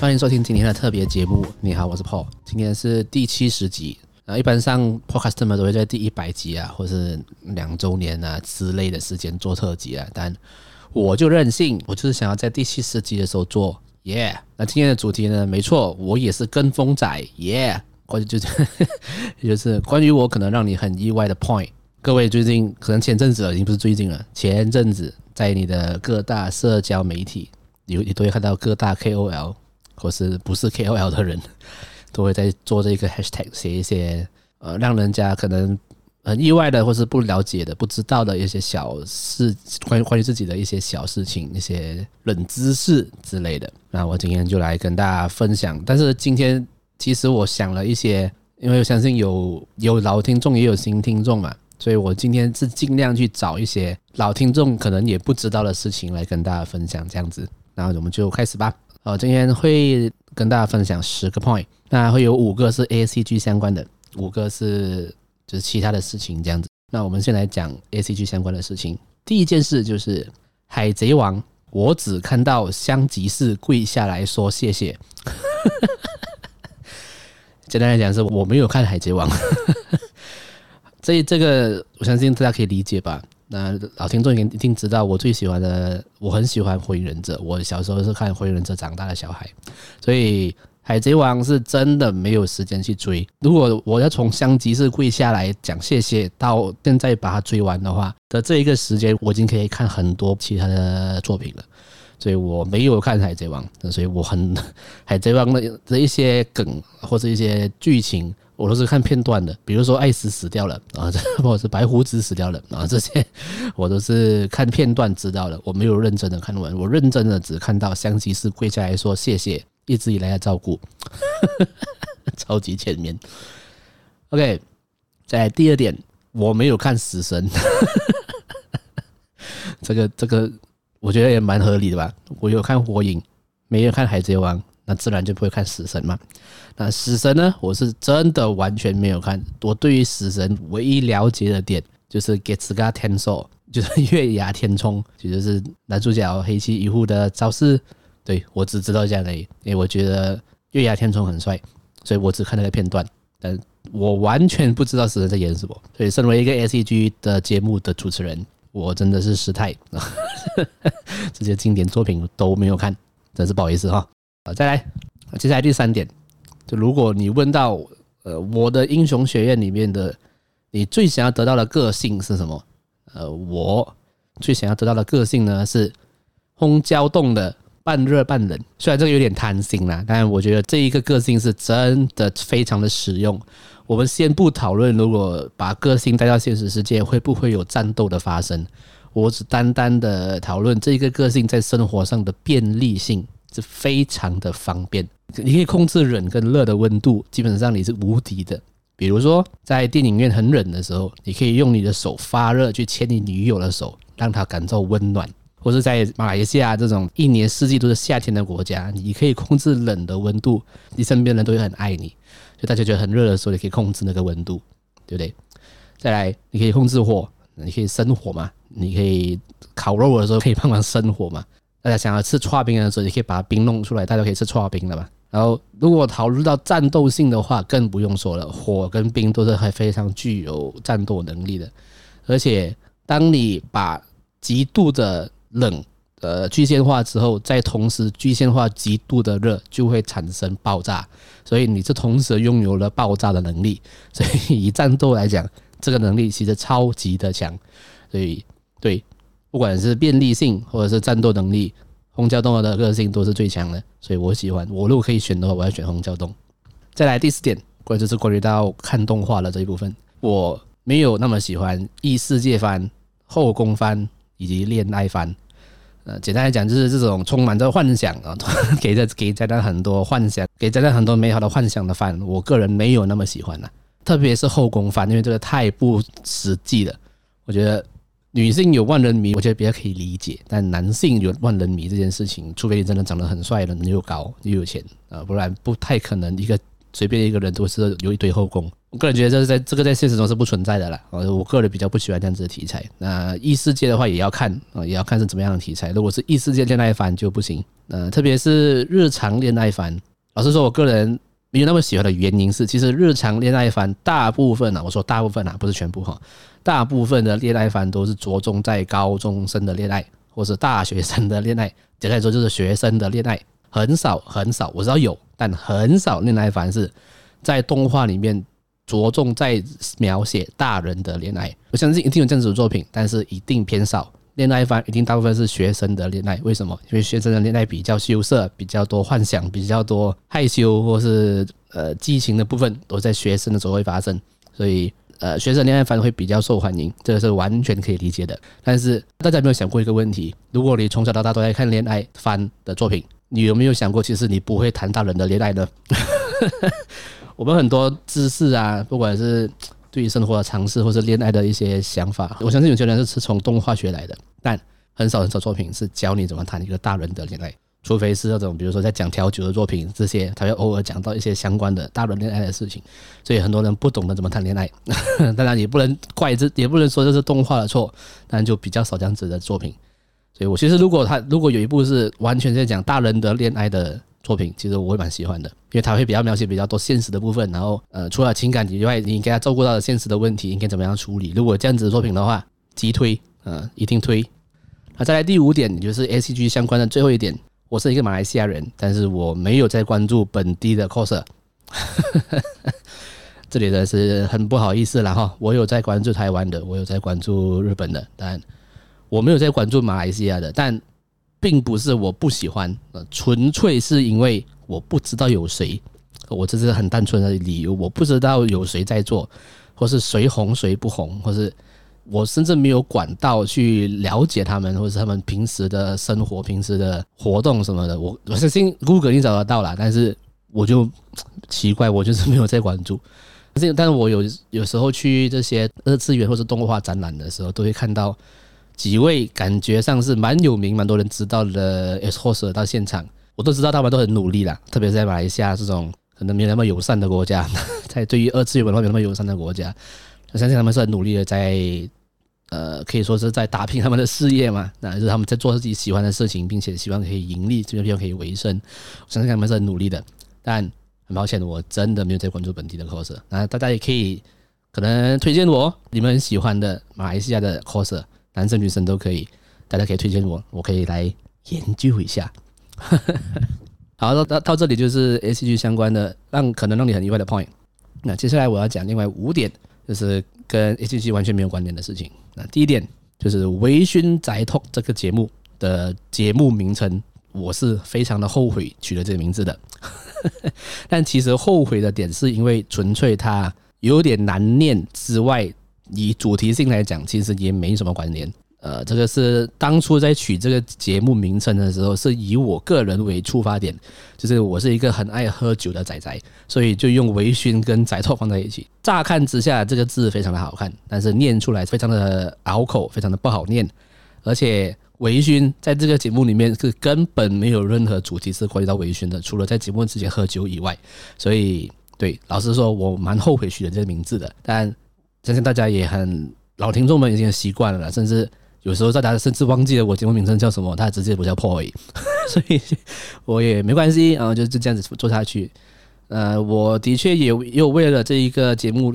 欢迎收听今天的特别节目。你好，我是 Paul，今天是第七十集。那，一般上 Podcast 们都会在第一百集啊，或是两周年啊之类的时间做特辑啊。但我就任性，我就是想要在第七十集的时候做。耶、那今天的主题呢？没错，我也是跟风仔。耶！或者就是，就是关于我可能让你很意外的 point。各位最近可能前阵子了，已经不是最近了。前阵子在你的各大社交媒体，你你都会看到各大 KOL 或是不是 KOL 的人。都会在做这个 hashtag，写一些呃，让人家可能很意外的，或是不了解的、不知道的一些小事，关于关于自己的一些小事情、一些冷知识之类的。那我今天就来跟大家分享。但是今天其实我想了一些，因为我相信有有老听众也有新听众嘛，所以我今天是尽量去找一些老听众可能也不知道的事情来跟大家分享，这样子。然后我们就开始吧。好，今天会跟大家分享十个 point，那会有五个是 ACG 相关的，五个是就是其他的事情这样子。那我们先来讲 ACG 相关的事情。第一件事就是《海贼王》，我只看到香吉士跪下来说谢谢。简单来讲，是我没有看《海贼王》，这这个我相信大家可以理解吧。那老听众一定知道，我最喜欢的，我很喜欢《火影忍者》。我小时候是看《火影忍者》长大的小孩，所以《海贼王》是真的没有时间去追。如果我要从香吉士跪下来讲谢谢，到现在把它追完的话的这一个时间，我已经可以看很多其他的作品了。所以我没有看《海贼王》，所以我很 《海贼王》的的一些梗或者一些剧情。我都是看片段的，比如说艾斯死掉了啊，或者是白胡子死掉了啊，这些 我都是看片段知道的。我没有认真的看完，我认真的只看到香吉士跪下来说谢谢一直以来的照顾，超级前面。OK，在第二点，我没有看死神，这个这个我觉得也蛮合理的吧。我有看火影，没有看海贼王。那自然就不会看死神嘛。那死神呢？我是真的完全没有看。我对于死神唯一了解的点就是 Getsuga Tensou，就是月牙天冲，也就是男主角黑崎一护的招式。对，我只知道这样而已，因为我觉得月牙天冲很帅，所以我只看那个片段。但我完全不知道死神在演什么。所以，身为一个 SEG 的节目的主持人，我真的是失态，这些经典作品都没有看，真是不好意思哈。再来，接下来第三点，就如果你问到，呃，我的英雄学院里面的你最想要得到的个性是什么？呃，我最想要得到的个性呢是轰焦冻的半热半冷。虽然这个有点贪心啦，但我觉得这一个个性是真的非常的实用。我们先不讨论，如果把个性带到现实世界，会不会有战斗的发生？我只单单的讨论这一个个性在生活上的便利性。是非常的方便，你可以控制冷跟热的温度，基本上你是无敌的。比如说，在电影院很冷的时候，你可以用你的手发热去牵你女友的手，让她感受温暖；或是在马来西亚这种一年四季都是夏天的国家，你可以控制冷的温度，你身边人都会很爱你。所以大家觉得很热的时候，你可以控制那个温度，对不对？再来，你可以控制火，你可以生火嘛？你可以烤肉的时候可以帮忙生火嘛？大家想要吃剉冰的时候，你可以把冰弄出来，大家可以吃剉冰了吧？然后，如果讨论到战斗性的话，更不用说了，火跟冰都是还非常具有战斗能力的。而且，当你把极度的冷呃具现化之后，再同时具现化极度的热，就会产生爆炸。所以，你是同时拥有了爆炸的能力。所以，以战斗来讲，这个能力其实超级的强。所以，对。不管是便利性或者是战斗能力，轰焦冻的个性都是最强的，所以我喜欢。我如果可以选的话，我要选轰焦冻。再来第四点，关就是关于到看动画的这一部分，我没有那么喜欢异世界番、后宫番以及恋爱番。呃，简单来讲，就是这种充满着幻想啊，给着给宅男很多幻想，给宅男很多美好的幻想的番，我个人没有那么喜欢呐。特别是后宫番，因为这个太不实际了，我觉得。女性有万人迷，我觉得比较可以理解。但男性有万人迷这件事情，除非你真的长得很帅，人又高又有钱啊，不然不太可能。一个随便一个人都是有一堆后宫，我个人觉得这是在这个在现实中是不存在的啦。我个人比较不喜欢这样子的题材。那异世界的话也要看啊，也要看是怎么样的题材。如果是异世界恋爱番就不行。呃，特别是日常恋爱番，老实说，我个人没有那么喜欢的原因是，其实日常恋爱番大部分啊，我说大部分啊，不是全部哈，大部分的恋爱番都是着重在高中生的恋爱，或是大学生的恋爱，简单来说就是学生的恋爱，很少很少，我知道有，但很少恋爱番是在动画里面。着重在描写大人的恋爱，我相信一定有这样子的作品，但是一定偏少。恋爱番一定大部分是学生的恋爱，为什么？因为学生的恋爱比较羞涩，比较多幻想，比较多害羞或是呃激情的部分都在学生的时候会发生，所以呃学生恋爱番会比较受欢迎，这个是完全可以理解的。但是大家有没有想过一个问题？如果你从小到大都在看恋爱番的作品，你有没有想过，其实你不会谈大人的恋爱呢？我们很多知识啊，不管是对于生活的常识，或是恋爱的一些想法，我相信有些人是从动画学来的，但很少很少作品是教你怎么谈一个大人的恋爱，除非是那种比如说在讲调酒的作品，这些他会偶尔讲到一些相关的大人恋爱的事情，所以很多人不懂得怎么谈恋爱。当然也不能怪这，也不能说这是动画的错，但就比较少这样子的作品。所以我其实如果他如果有一部是完全在讲大人的恋爱的。作品其实我会蛮喜欢的，因为他会比较描写比较多现实的部分，然后呃，除了情感以外，你应该照顾到的现实的问题应该怎么样处理？如果这样子的作品的话，急推，呃，一定推。那再来第五点，也就是 ACG 相关的最后一点，我是一个马来西亚人，但是我没有在关注本地的 coser，这里的是很不好意思了哈，我有在关注台湾的，我有在关注日本的，但我没有在关注马来西亚的，但。并不是我不喜欢，呃，纯粹是因为我不知道有谁，我这是很单纯的理由，我不知道有谁在做，或是谁红谁不红，或是我甚至没有管道去了解他们，或者是他们平时的生活、平时的活动什么的。我我相信 Google 你找得到啦，但是我就奇怪，我就是没有在关注。但是，但是我有有时候去这些二次元或是动画展览的时候，都会看到。几位感觉上是蛮有名、蛮多人知道的 S h o s e 到现场，我都知道他们都很努力啦。特别是在马来西亚这种可能没有那么友善的国家，在对于二次元文化没有那么友善的国家，我相信他们是很努力的在，呃，可以说是在打拼他们的事业嘛。那就是他们在做自己喜欢的事情，并且希望可以盈利，这边希望可以维生。我相信他们是很努力的，但很抱歉，我真的没有在关注本地的 course。那大家也可以可能推荐我你们很喜欢的马来西亚的 course，。男生女生都可以，大家可以推荐我，我可以来研究一下。好，到到到这里就是 ACG 相关的，让可能让你很意外的 point。那接下来我要讲另外五点，就是跟 ACG 完全没有关联的事情。那第一点就是《微醺宅痛》这个节目的节目名称，我是非常的后悔取了这个名字的。但其实后悔的点是因为纯粹它有点难念之外。以主题性来讲，其实也没什么关联。呃，这个是当初在取这个节目名称的时候，是以我个人为出发点，就是我是一个很爱喝酒的仔仔，所以就用微醺跟宅透放在一起。乍看之下，这个字非常的好看，但是念出来非常的拗口，非常的不好念。而且微醺在这个节目里面是根本没有任何主题是关于到微醺的，除了在节目之前喝酒以外。所以，对，老实说，我蛮后悔取的这个名字的，但。相信大家也很老听众们已经习惯了，甚至有时候大家甚至忘记了我节目名称叫什么，他直接不叫 p o y，所以我也没关系啊，就就这样子做下去。呃，我的确也又为了这一个节目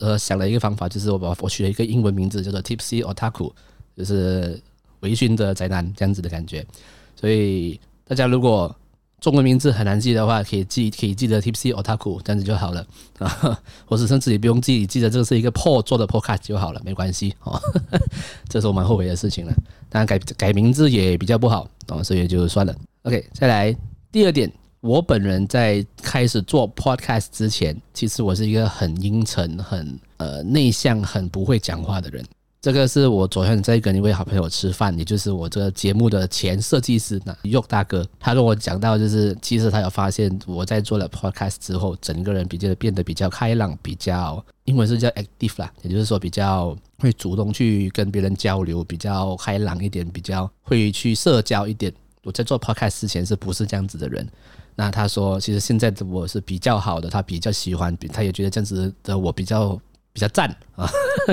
呃想了一个方法，就是我把我取了一个英文名字叫做 Tipsy Otaku，就是微醺的宅男这样子的感觉。所以大家如果中文名字很难记的话，可以记，可以记得 Tipsy Otaku 这样子就好了啊，或者甚至也不用记，记得这个是一个破做的 Podcast 就好了，没关系哦。这是我蛮后悔的事情了，当然改改名字也比较不好啊，所以就算了。OK，再来第二点，我本人在开始做 Podcast 之前，其实我是一个很阴沉、很呃内向、很不会讲话的人。这个是我昨天在跟一位好朋友吃饭，也就是我这个节目的前设计师呢，Yo 大哥，他跟我讲到，就是其实他有发现我在做了 podcast 之后，整个人比较变得比较开朗，比较英文是叫 active 啦，也就是说比较会主动去跟别人交流，比较开朗一点，比较会去社交一点。我在做 podcast 之前是不是这样子的人？那他说，其实现在的我是比较好的，他比较喜欢，他也觉得这样子的我比较比较赞 啊，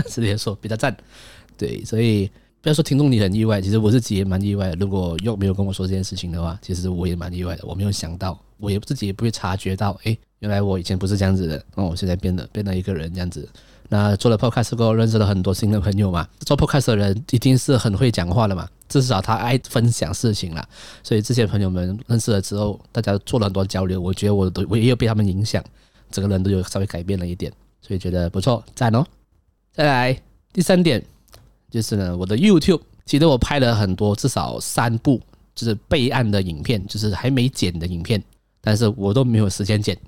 直接说比较赞。对，所以不要说听众你很意外，其实我自己也蛮意外。如果又没有跟我说这件事情的话，其实我也蛮意外的。我没有想到，我也自己也不会察觉到，哎，原来我以前不是这样子的，那我现在变得变了一个人这样子。那做了 podcast 后，认识了很多新的朋友嘛。做 podcast 的人一定是很会讲话的嘛，至少他爱分享事情啦。所以这些朋友们认识了之后，大家做了很多交流，我觉得我都我也有被他们影响，整个人都有稍微改变了一点，所以觉得不错，赞哦。再来第三点就是呢，我的 YouTube，其实我拍了很多，至少三部就是备案的影片，就是还没剪的影片，但是我都没有时间剪。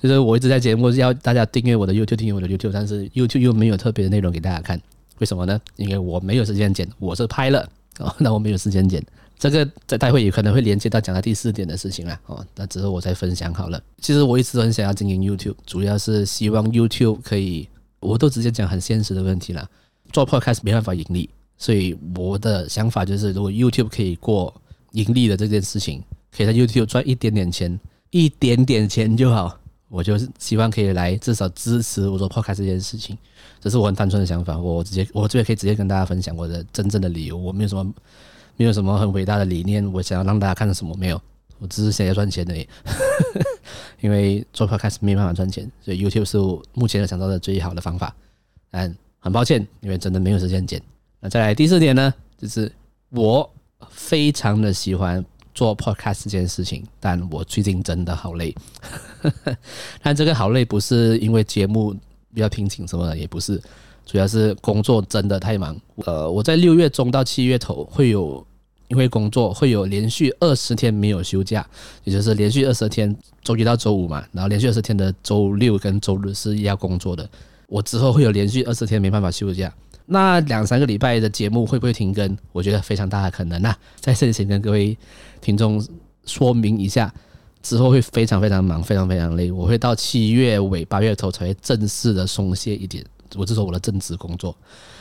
就是我一直在节目要大家订阅我的 YouTube，订阅我的 YouTube，但是 YouTube 又没有特别的内容给大家看，为什么呢？因为我没有时间剪，我是拍了哦，那我没有时间剪。这个在待会也可能会连接到讲到第四点的事情了哦，那之后我再分享好了。其实我一直都很想要经营 YouTube，主要是希望 YouTube 可以，我都直接讲很现实的问题了，做 Podcast 没办法盈利，所以我的想法就是，如果 YouTube 可以过盈利的这件事情，可以在 YouTube 赚一点点钱，一点点钱就好。我就是希望可以来至少支持我做 podcast 这件事情，这是我很单纯的想法。我直接我这边可以直接跟大家分享我的真正的理由。我没有什么没有什么很伟大的理念，我想要让大家看到什么没有，我只是想要赚钱而已。因为做 podcast 没办法赚钱，所以 YouTube 是我目前想到的最好的方法。但很抱歉，因为真的没有时间剪。那再来第四点呢，就是我非常的喜欢。做 podcast 这件事情，但我最近真的好累。但这个好累不是因为节目比较瓶颈什么的，也不是，主要是工作真的太忙。呃，我在六月中到七月头会有，因为工作会有连续二十天没有休假，也就是连续二十天，周一到周五嘛，然后连续二十天的周六跟周日是要工作的。我之后会有连续二十天没办法休假。那两三个礼拜的节目会不会停更？我觉得非常大的可能呐。在这里先跟各位听众说明一下，之后会非常非常忙，非常非常累。我会到七月尾八月头才会正式的松懈一点。我是说我的正职工作，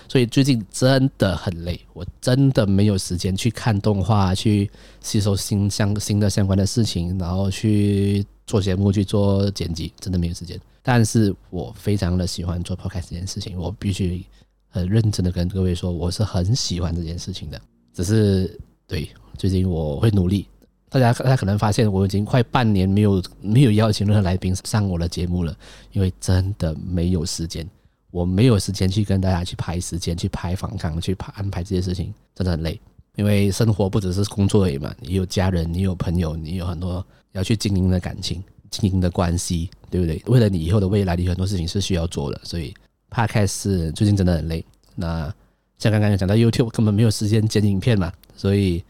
所以最近真的很累，我真的没有时间去看动画，去吸收新相新的相关的事情，然后去做节目去做剪辑，真的没有时间。但是我非常的喜欢做 podcast 这件事情，我必须。很认真的跟各位说，我是很喜欢这件事情的。只是对，最近我会努力。大家大家可能发现我已经快半年没有没有邀请任何来宾上我的节目了，因为真的没有时间，我没有时间去跟大家去排时间去排访谈去排安排这些事情，真的很累。因为生活不只是工作而已嘛，你有家人，你有朋友，你有很多要去经营的感情、经营的关系，对不对？为了你以后的未来，你很多事情是需要做的，所以。Podcast 最近真的很累。那像刚刚有讲到 YouTube 根本没有时间剪影片嘛，所以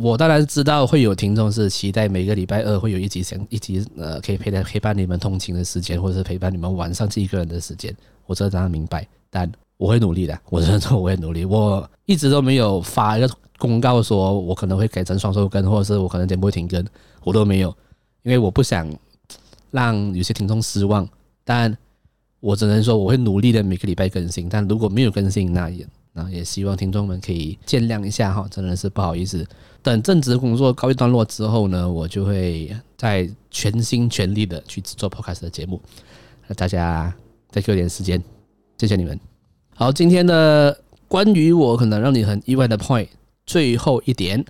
我当然知道会有听众是期待每个礼拜二会有一集，想一集呃可以陪陪伴你们通勤的时间，或者是陪伴你们晚上自己一个人的时间。我真的当然明白，但我会努力的。我真的说我会努力。我一直都没有发一个公告说我可能会改成双周更，或者是我可能节目会停更，我都没有，因为我不想让有些听众失望。但我只能说我会努力的每个礼拜更新，但如果没有更新，那也那也希望听众们可以见谅一下哈，真的是不好意思。等正职工作告一段落之后呢，我就会再全心全力的去制作 podcast 的节目。那大家再给我点时间，谢谢你们。好，今天的关于我可能让你很意外的 point，最后一点，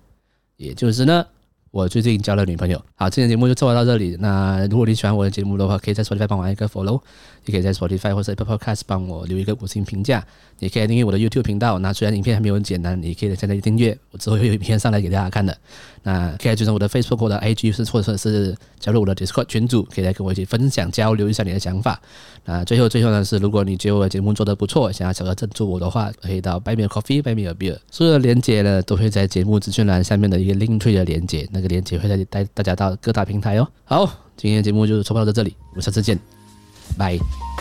也就是呢。我最近交了女朋友。好，今天节目就做到这里。那如果你喜欢我的节目的话，可以在 Spotify 帮我按一个 follow，也可以在 Spotify 或者 Apple Podcast 帮我留一个五星评价。也可以订阅我的 YouTube 频道。那虽然影片还没有很简单，你可以现在订阅，我之后会有影片上来给大家看的。那可以追踪我的 Facebook 或者 IG，是或者是加入我的 Discord 群组，可以来跟我一起分享交流一下你的想法。那最后最后呢是，如果你觉得我的节目做得不错，想要小额赞助我的话，可以到 Buy Me a Coffee、Buy Me a Beer，所有的链接呢都会在节目资讯栏下面的一个 Linktree 的链接。那个链接会带带大家到各大平台哦。好，今天的节目就是播报到这里，我们下次见，拜。